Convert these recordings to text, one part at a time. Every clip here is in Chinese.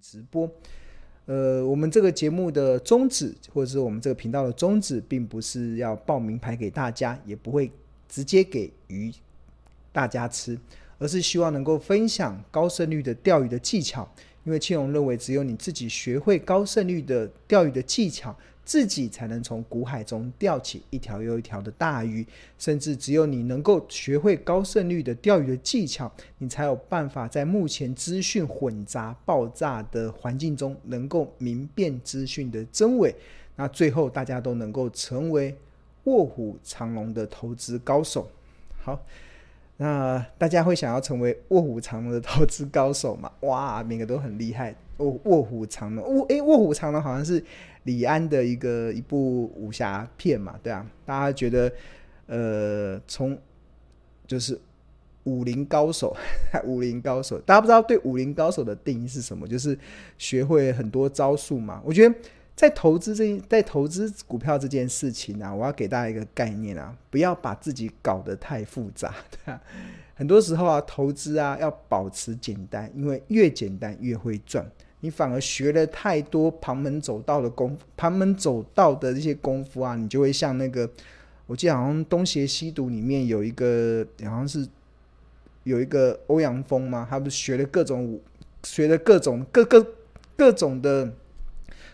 直播。呃，我们这个节目的宗旨，或者是我们这个频道的宗旨，并不是要报名牌给大家，也不会直接给鱼大家吃，而是希望能够分享高胜率的钓鱼的技巧。因为庆荣认为，只有你自己学会高胜率的钓鱼的技巧。自己才能从股海中钓起一条又一条的大鱼，甚至只有你能够学会高胜率的钓鱼的技巧，你才有办法在目前资讯混杂、爆炸的环境中，能够明辨资讯的真伪。那最后，大家都能够成为卧虎藏龙的投资高手。好，那大家会想要成为卧虎藏龙的投资高手吗？哇，每个都很厉害。卧卧虎藏龙，卧诶，卧虎藏龙好像是李安的一个一部武侠片嘛，对啊，大家觉得呃，从就是武林高手，武林高手，大家不知道对武林高手的定义是什么？就是学会很多招数嘛。我觉得在投资这在投资股票这件事情啊，我要给大家一个概念啊，不要把自己搞得太复杂，对啊。很多时候啊，投资啊要保持简单，因为越简单越会赚。你反而学了太多旁门左道的功，旁门左道的这些功夫啊，你就会像那个，我记得好像《东邪西毒》里面有一个，好像是有一个欧阳锋嘛，他不是学了各种武，学了各种各各各种的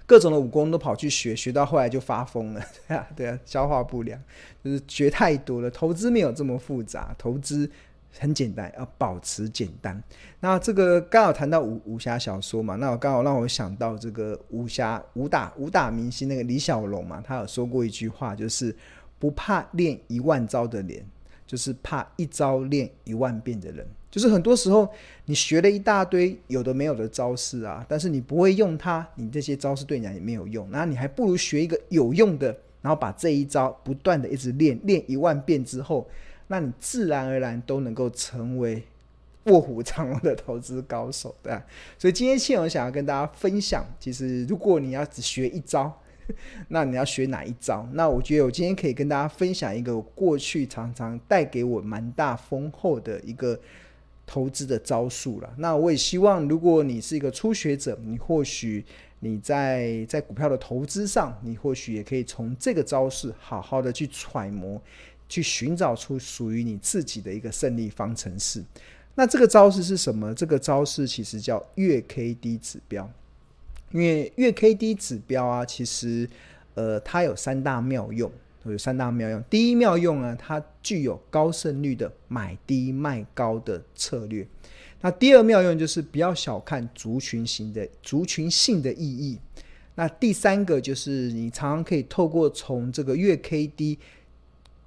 各种的武功都跑去学，学到后来就发疯了，对啊，对啊，消化不良，就是学太多了。投资没有这么复杂，投资。很简单，要保持简单。那这个刚好谈到武武侠小说嘛，那我刚好让我想到这个武侠武打武打明星那个李小龙嘛，他有说过一句话，就是不怕练一万招的人，就是怕一招练一万遍的人。就是很多时候你学了一大堆有的没有的招式啊，但是你不会用它，你这些招式对你也没有用。那你还不如学一个有用的，然后把这一招不断的一直练，练一万遍之后。那你自然而然都能够成为卧虎藏龙的投资高手，对吧？所以今天庆荣想要跟大家分享，其实如果你要只学一招，那你要学哪一招？那我觉得我今天可以跟大家分享一个过去常常带给我蛮大丰厚的一个投资的招数了。那我也希望，如果你是一个初学者，你或许你在在股票的投资上，你或许也可以从这个招式好好的去揣摩。去寻找出属于你自己的一个胜利方程式。那这个招式是什么？这个招式其实叫月 K D 指标。因为月 K D 指标啊，其实呃，它有三大妙用，有三大妙用。第一妙用呢，它具有高胜率的买低卖高的策略。那第二妙用就是不要小看族群型的族群性的意义。那第三个就是你常常可以透过从这个月 K D。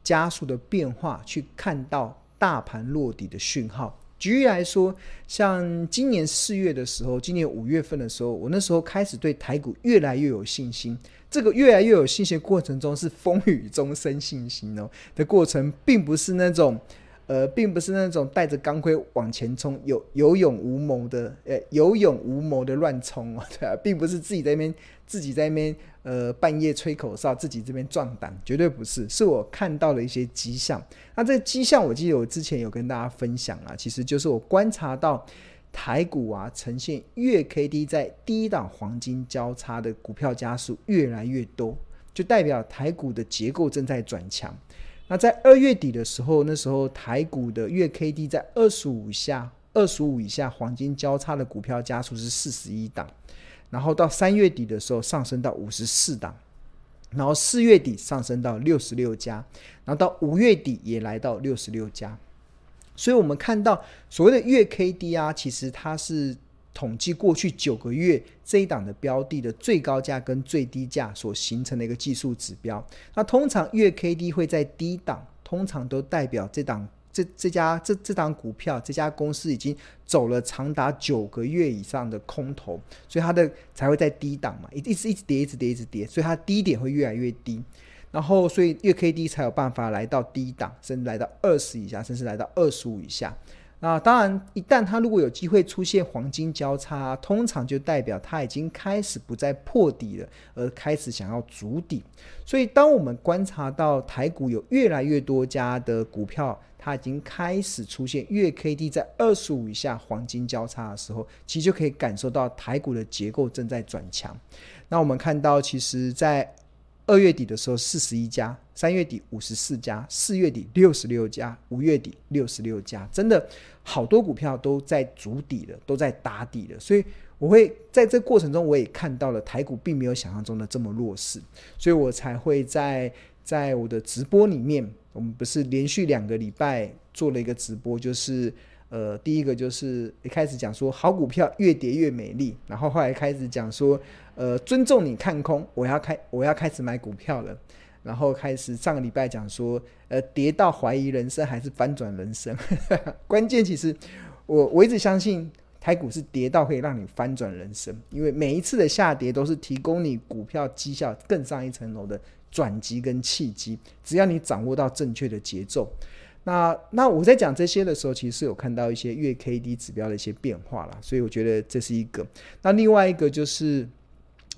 加速的变化，去看到大盘落底的讯号。举例来说，像今年四月的时候，今年五月份的时候，我那时候开始对台股越来越有信心。这个越来越有信心的过程中，是风雨中生信心哦的过程，并不是那种。呃，并不是那种带着钢盔往前冲、有有勇无谋的，呃，有勇无谋的乱冲哦，对啊，并不是自己在那边自己在那边呃半夜吹口哨，自己这边壮胆，绝对不是，是我看到了一些迹象。那这个迹象，我记得我之前有跟大家分享啊，其实就是我观察到台股啊呈现月 K D 在低档黄金交叉的股票家数越来越多，就代表台股的结构正在转强。那在二月底的时候，那时候台股的月 K D 在二十五下，二十五以下黄金交叉的股票家数是四十一档，然后到三月底的时候上升到五十四档，然后四月底上升到六十六家，然后到五月底也来到六十六家，所以我们看到所谓的月 K D 啊，其实它是。统计过去九个月这一档的标的的最高价跟最低价所形成的一个技术指标。那通常月 K D 会在低档，通常都代表这档这这家这这档股票这家公司已经走了长达九个月以上的空头，所以它的才会在低档嘛，一一直一直跌，一直跌，一直跌，所以它低点会越来越低。然后所以月 K D 才有办法来到低档，甚至来到二十以下，甚至来到二十五以下。那当然，一旦它如果有机会出现黄金交叉，通常就代表它已经开始不再破底了，而开始想要筑底。所以，当我们观察到台股有越来越多家的股票，它已经开始出现月 K D 在二十五以下黄金交叉的时候，其实就可以感受到台股的结构正在转强。那我们看到，其实，在二月底的时候，四十一家；三月底五十四家；四月底六十六家；五月底六十六家，真的好多股票都在筑底了，都在打底了。所以我会在这过程中，我也看到了台股并没有想象中的这么弱势，所以我才会在在我的直播里面，我们不是连续两个礼拜做了一个直播，就是。呃，第一个就是一开始讲说好股票越跌越美丽，然后后来开始讲说，呃，尊重你看空，我要开我要开始买股票了，然后开始上个礼拜讲说，呃，跌到怀疑人生还是翻转人生，关键其实我我一直相信台股是跌到可以让你翻转人生，因为每一次的下跌都是提供你股票绩效更上一层楼的转机跟契机，只要你掌握到正确的节奏。那那我在讲这些的时候，其实是有看到一些月 K D 指标的一些变化啦，所以我觉得这是一个。那另外一个就是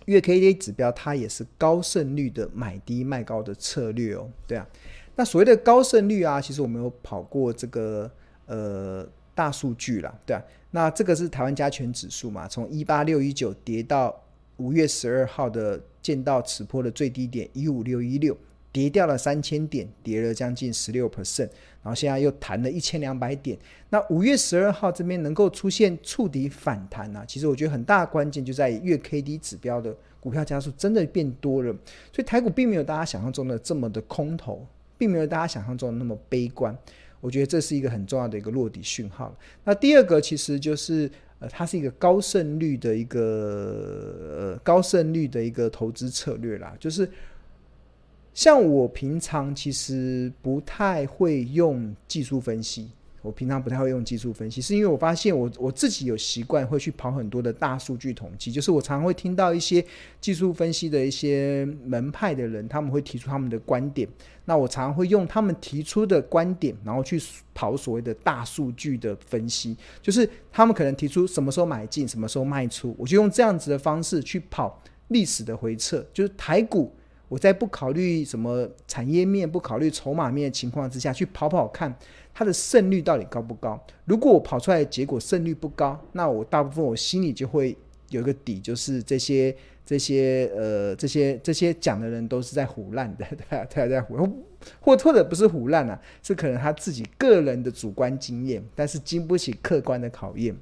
月 K D 指标，它也是高胜率的买低卖高的策略哦，对啊。那所谓的高胜率啊，其实我们有跑过这个呃大数据啦，对啊。那这个是台湾加权指数嘛，从一八六一九跌到五月十二号的见到此波的最低点一五六一六。跌掉了三千点，跌了将近十六 percent，然后现在又弹了一千两百点。那五月十二号这边能够出现触底反弹呢、其实我觉得很大的关键就在于月 K D 指标的股票家数真的变多了，所以台股并没有大家想象中的这么的空头，并没有大家想象中的那么悲观。我觉得这是一个很重要的一个落底讯号。那第二个其实就是呃，它是一个高胜率的一个呃高胜率的一个投资策略啦，就是。像我平常其实不太会用技术分析，我平常不太会用技术分析，是因为我发现我我自己有习惯会去跑很多的大数据统计，就是我常常会听到一些技术分析的一些门派的人，他们会提出他们的观点，那我常常会用他们提出的观点，然后去跑所谓的大数据的分析，就是他们可能提出什么时候买进，什么时候卖出，我就用这样子的方式去跑历史的回测，就是台股。我在不考虑什么产业面、不考虑筹码面的情况之下去跑跑看，它的胜率到底高不高？如果我跑出来的结果胜率不高，那我大部分我心里就会有一个底，就是这些、这些、呃、这些、这些讲的人都是在胡烂的，对吧？他在胡，或或者不是胡烂啊，是可能他自己个人的主观经验，但是经不起客观的考验。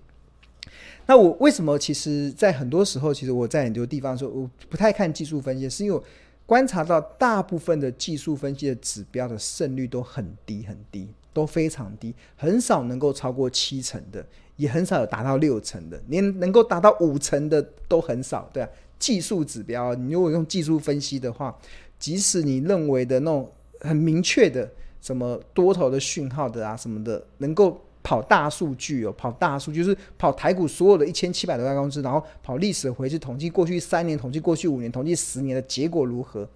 那我为什么？其实，在很多时候，其实我在很多地方说，我不太看技术分析，是因为。观察到大部分的技术分析的指标的胜率都很低很低，都非常低，很少能够超过七成的，也很少有达到六成的，连能够达到五成的都很少。对啊，技术指标，你如果用技术分析的话，即使你认为的那种很明确的什么多头的讯号的啊什么的，能够。跑大数据哦，跑大数据就是跑台股所有的一千七百多家公司，然后跑历史回去统计过去三年、统计过去五年、统计十年的结果如何，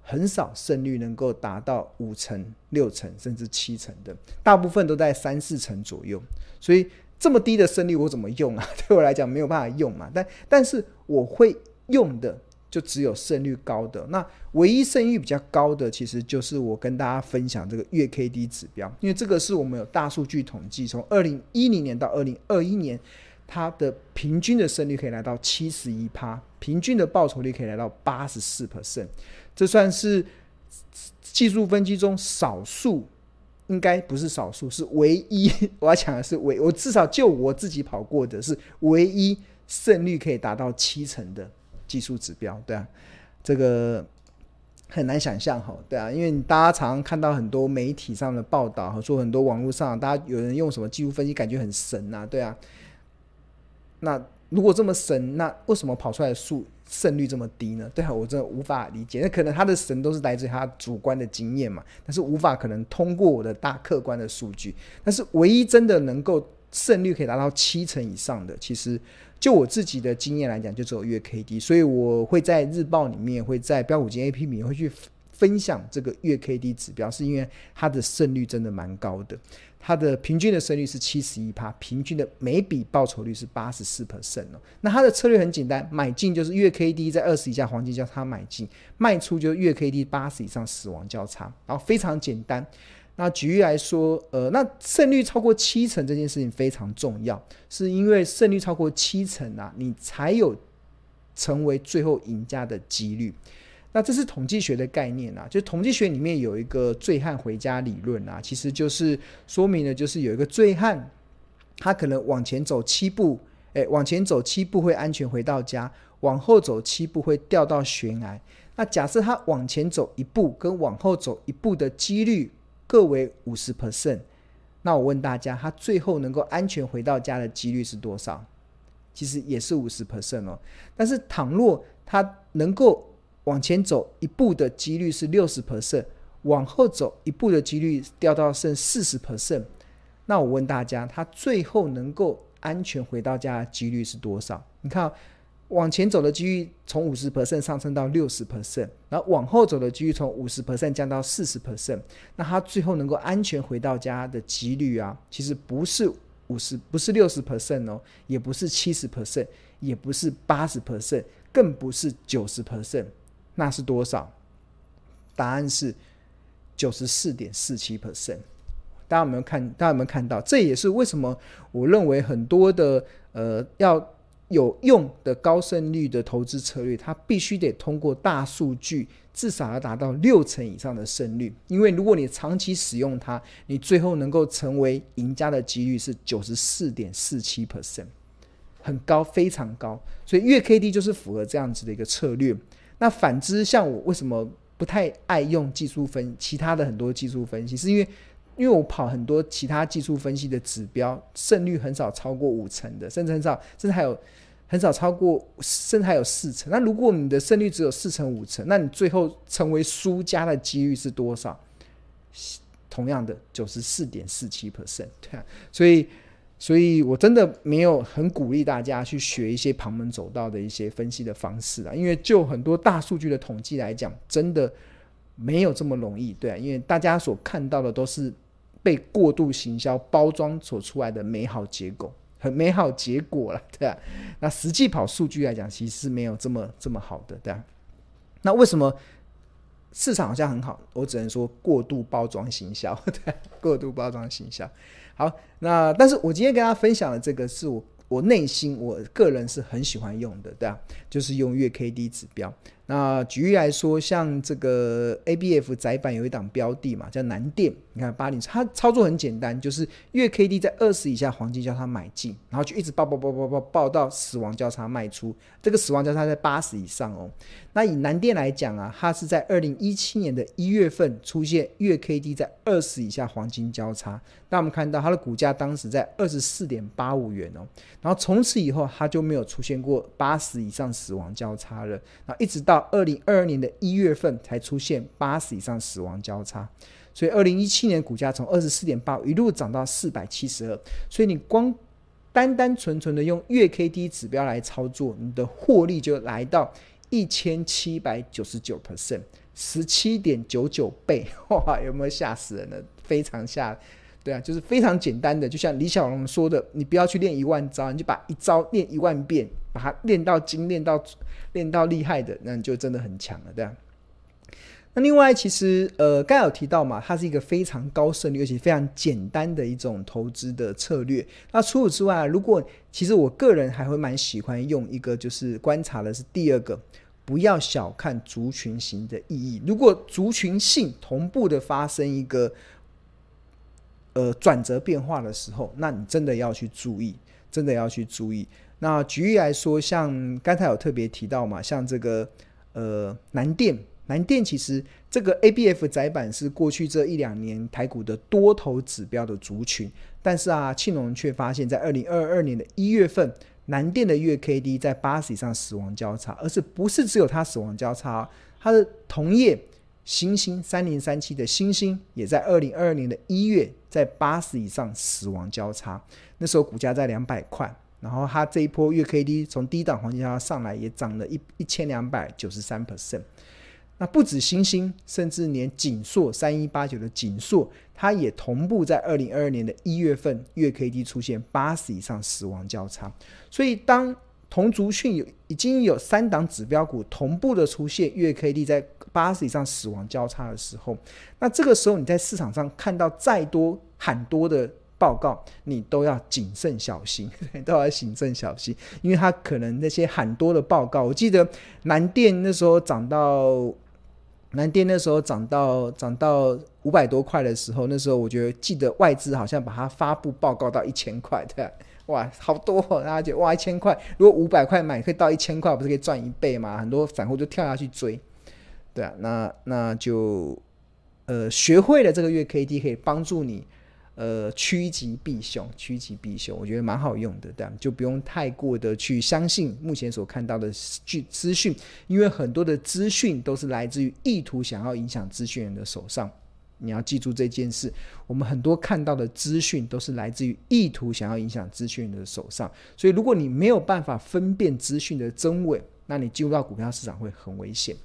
很少胜率能够达到五成、六成甚至七成的，大部分都在三四成左右。所以这么低的胜率我怎么用啊？对我来讲没有办法用嘛。但但是我会用的。就只有胜率高的，那唯一胜率比较高的，其实就是我跟大家分享这个月 K D 指标，因为这个是我们有大数据统计，从二零一零年到二零二一年，它的平均的胜率可以来到七十一趴，平均的报酬率可以来到八十四 percent，这算是技术分析中少数，应该不是少数，是唯一。我要讲的是唯，我至少就我自己跑过的是唯一胜率可以达到七成的。技术指标，对啊，这个很难想象哈，对啊，因为大家常常看到很多媒体上的报道和说很多网络上，大家有人用什么技术分析，感觉很神呐，对啊。那如果这么神，那为什么跑出来的数胜率这么低呢？对啊，我真的无法理解。那可能他的神都是来自他主观的经验嘛，但是无法可能通过我的大客观的数据。但是唯一真的能够胜率可以达到七成以上的，其实。就我自己的经验来讲，就只有月 K D，所以我会在日报里面，会在标股金 A P P 里面会去分享这个月 K D 指标，是因为它的胜率真的蛮高的。它的平均的胜率是七十一趴，平均的每笔报酬率是八十四 percent 哦。那它的策略很简单，买进就是月 K D 在二十以下黄金交叉买进，卖出就是月 K D 八十以上死亡交叉，然后非常简单。那举例来说，呃，那胜率超过七成这件事情非常重要，是因为胜率超过七成啊，你才有成为最后赢家的几率。那这是统计学的概念啊，就统计学里面有一个醉汉回家理论啊，其实就是说明了，就是有一个醉汉，他可能往前走七步，诶，往前走七步会安全回到家，往后走七步会掉到悬崖。那假设他往前走一步跟往后走一步的几率各为五十 percent，那我问大家，他最后能够安全回到家的几率是多少？其实也是五十 percent 哦。但是倘若他能够往前走一步的几率是六十 percent，往后走一步的几率掉到剩四十 percent。那我问大家，他最后能够安全回到家的几率是多少？你看，往前走的几率从五十 percent 上升到六十 percent，然后往后走的几率从五十 percent 降到四十 percent。那他最后能够安全回到家的几率啊，其实不是五十，不是六十 percent 哦，也不是七十 percent，也不是八十 percent，更不是九十 percent。那是多少？答案是九十四点四七 percent。大家有没有看？大家有没有看到？这也是为什么我认为很多的呃要有用的高胜率的投资策略，它必须得通过大数据，至少要达到六成以上的胜率。因为如果你长期使用它，你最后能够成为赢家的几率是九十四点四七 percent，很高，非常高。所以月 K D 就是符合这样子的一个策略。那反之，像我为什么不太爱用技术分其他的很多技术分析，是因为因为我跑很多其他技术分析的指标，胜率很少超过五成的，甚至很少，甚至还有很少超过，甚至还有四成。那如果你的胜率只有四成五成，那你最后成为输家的几率是多少？同样的九十四点四七 percent，对啊，所以。所以我真的没有很鼓励大家去学一些旁门左道的一些分析的方式啊，因为就很多大数据的统计来讲，真的没有这么容易，对啊，因为大家所看到的都是被过度行销包装所出来的美好结果，很美好结果了，对啊，那实际跑数据来讲，其实是没有这么这么好的，对啊，那为什么市场好像很好？我只能说过度包装行销，对，过度包装行销。好，那但是我今天跟大家分享的这个是我我内心我个人是很喜欢用的，对啊，就是用月 K D 指标。那举例来说，像这个 A B F 载板有一档标的嘛，叫南电。你看八零，它操作很简单，就是月 K D 在二十以下黄金交叉买进，然后就一直抱抱抱抱抱抱到死亡交叉卖出。这个死亡交叉在八十以上哦。那以南电来讲啊，它是在二零一七年的一月份出现月 K D 在二十以下黄金交叉。那我们看到它的股价当时在二十四点八五元哦，然后从此以后它就没有出现过八十以上死亡交叉了，然后一直到。到二零二二年的一月份才出现八十以上死亡交叉，所以二零一七年股价从二十四点八一路涨到四百七十二，所以你光单单纯纯的用月 K D 指标来操作，你的获利就来到一千七百九十九 percent，十七点九九倍，哇，有没有吓死人了？非常吓。对啊，就是非常简单的，就像李小龙说的，你不要去练一万招，你就把一招练一万遍，把它练到精，练到练到厉害的，那你就真的很强了，对啊。那另外，其实呃，刚有提到嘛，它是一个非常高胜率而且非常简单的一种投资的策略。那除此之外，如果其实我个人还会蛮喜欢用一个，就是观察的是第二个，不要小看族群型的意义。如果族群性同步的发生一个。呃，转折变化的时候，那你真的要去注意，真的要去注意。那举例来说，像刚才有特别提到嘛，像这个呃南电，南电其实这个 ABF 窄板是过去这一两年台股的多头指标的族群，但是啊，庆隆却发现，在二零二二年的一月份，南电的月 KD 在八十以上死亡交叉，而是不是只有它死亡交叉，它的同业。星星三零三七的星星也在二零二二年的一月在八十以上死亡交叉，那时候股价在两百块，然后它这一波月 K D 从低档黄金交叉上来也涨了一一千两百九十三 percent。那不止星星，甚至连景硕三一八九的景硕，它也同步在二零二二年的一月份月 K D 出现八十以上死亡交叉。所以当同族群有已经有三档指标股同步的出现月 K D 在八十以上死亡交叉的时候，那这个时候你在市场上看到再多喊多的报告，你都要谨慎小心，都要谨慎小心，因为它可能那些喊多的报告，我记得南电那时候涨到南电那时候涨到涨到五百多块的时候，那时候我觉得记得外资好像把它发布报告到一千块，对吧？哇，好多哦！大家觉得哇，一千块，如果五百块买可以到一千块，不是可以赚一倍吗？很多散户就跳下去追，对啊，那那就呃学会了这个月 K D 可以帮助你呃趋吉避凶，趋吉避凶，我觉得蛮好用的，对啊，就不用太过的去相信目前所看到的资资讯，因为很多的资讯都是来自于意图想要影响资讯人的手上。你要记住这件事，我们很多看到的资讯都是来自于意图想要影响资讯的手上，所以如果你没有办法分辨资讯的真伪，那你进入到股票市场会很危险。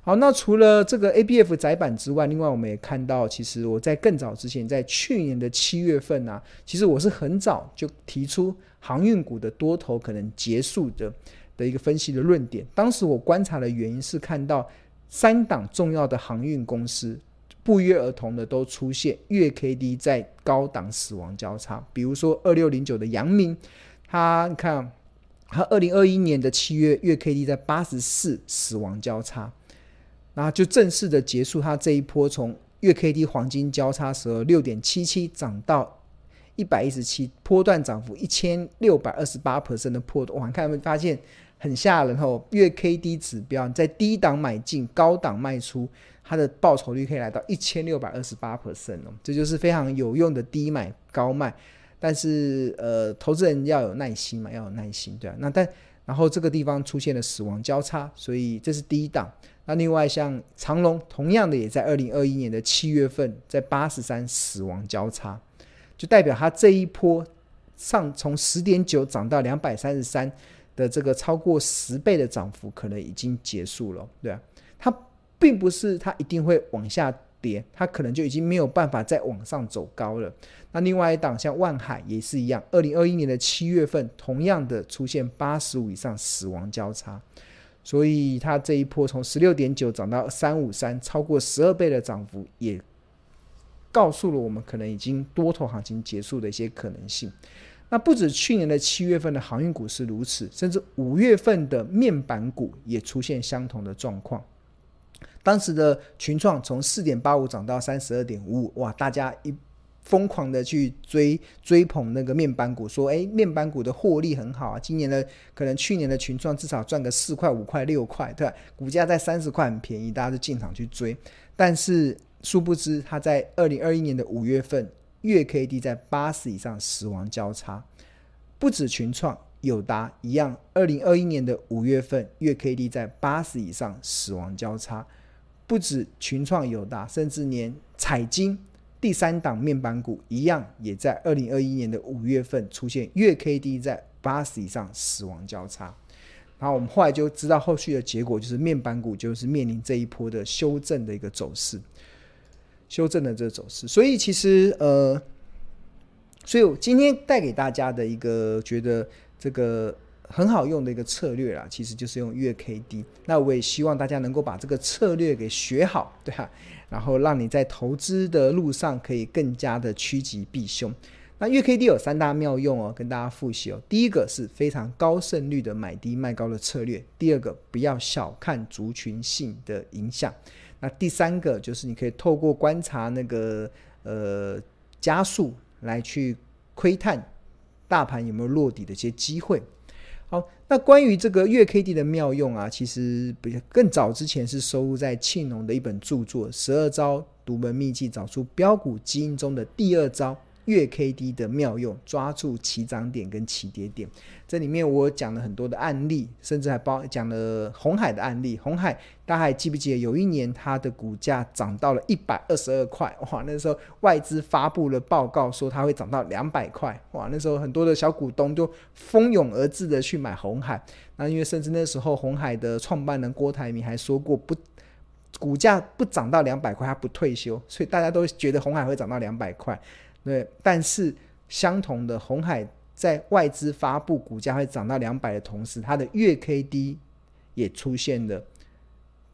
好，那除了这个 ABF 载板之外，另外我们也看到，其实我在更早之前，在去年的七月份啊，其实我是很早就提出航运股的多头可能结束的的一个分析的论点。当时我观察的原因是看到三档重要的航运公司。不约而同的都出现月 K D 在高档死亡交叉，比如说二六零九的阳明，他你看，他二零二一年的七月月 K D 在八十四死亡交叉，然后就正式的结束它这一波从月 K D 黄金交叉时候六点七七涨到一百一十七，波段涨幅一千六百二十八 percent 的破段，哇，看有没有发现很吓人哦，月 K D 指标在低档买进，高档卖出。它的报酬率可以来到一千六百二十八 percent 哦，这就是非常有用的低买高卖。但是呃，投资人要有耐心嘛，要有耐心，对啊。那但然后这个地方出现了死亡交叉，所以这是第一档。那另外像长隆，同样的也在二零二一年的七月份在八十三死亡交叉，就代表它这一波上从十点九涨到两百三十三的这个超过十倍的涨幅，可能已经结束了，对啊。它。并不是它一定会往下跌，它可能就已经没有办法再往上走高了。那另外一档像万海也是一样，二零二一年的七月份同样的出现八十五以上死亡交叉，所以它这一波从十六点九涨到三五三，超过十二倍的涨幅，也告诉了我们可能已经多头行情结束的一些可能性。那不止去年的七月份的航运股是如此，甚至五月份的面板股也出现相同的状况。当时的群创从四点八五涨到三十二点五五，哇！大家一疯狂的去追追捧那个面板股，说：“诶，面板股的获利很好啊，今年的可能去年的群创至少赚个四块、五块、六块，对吧？股价在三十块很便宜，大家就进场去追。但是殊不知，它在二零二一年的五月份月 K D 在八十以上死亡交叉，不止群创、友达一样，二零二一年的五月份月 K D 在八十以上死亡交叉。”不止群创友达，甚至连彩晶第三档面板股一样，也在二零二一年的五月份出现月 K D 在八十以上死亡交叉。然后我们后来就知道后续的结果，就是面板股就是面临这一波的修正的一个走势，修正的这个走势。所以其实呃，所以我今天带给大家的一个觉得这个。很好用的一个策略啦，其实就是用月 K D。那我也希望大家能够把这个策略给学好，对吧？然后让你在投资的路上可以更加的趋吉避凶。那月 K D 有三大妙用哦，跟大家复习哦。第一个是非常高胜率的买低卖高的策略；第二个不要小看族群性的影响；那第三个就是你可以透过观察那个呃加速来去窥探大盘有没有落底的一些机会。好，那关于这个月 K D 的妙用啊，其实比更早之前是收录在庆农的一本著作《十二招独门秘技，找出标股基因中的第二招》。月 K D 的妙用，抓住起涨点跟起跌点。这里面我讲了很多的案例，甚至还包讲了红海的案例。红海大家还记不记得，有一年它的股价涨到了一百二十二块，哇！那时候外资发布了报告说它会涨到两百块，哇！那时候很多的小股东就蜂拥而至的去买红海。那因为甚至那时候红海的创办人郭台铭还说过不。股价不涨到两百块，它不退休，所以大家都觉得红海会涨到两百块。对，但是相同的，红海在外资发布股价会涨到两百的同时，它的月 K D 也出现了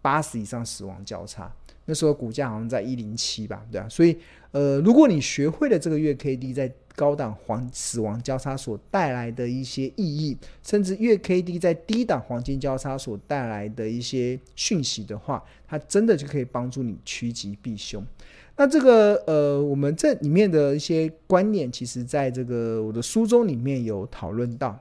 八十以上死亡交叉。那时候股价好像在一零七吧，对啊，所以呃，如果你学会了这个月 K D 在高档黄死亡交叉所带来的一些意义，甚至月 K D 在低档黄金交叉所带来的一些讯息的话，它真的就可以帮助你趋吉避凶。那这个呃，我们这里面的一些观念，其实在这个我的书中里面有讨论到。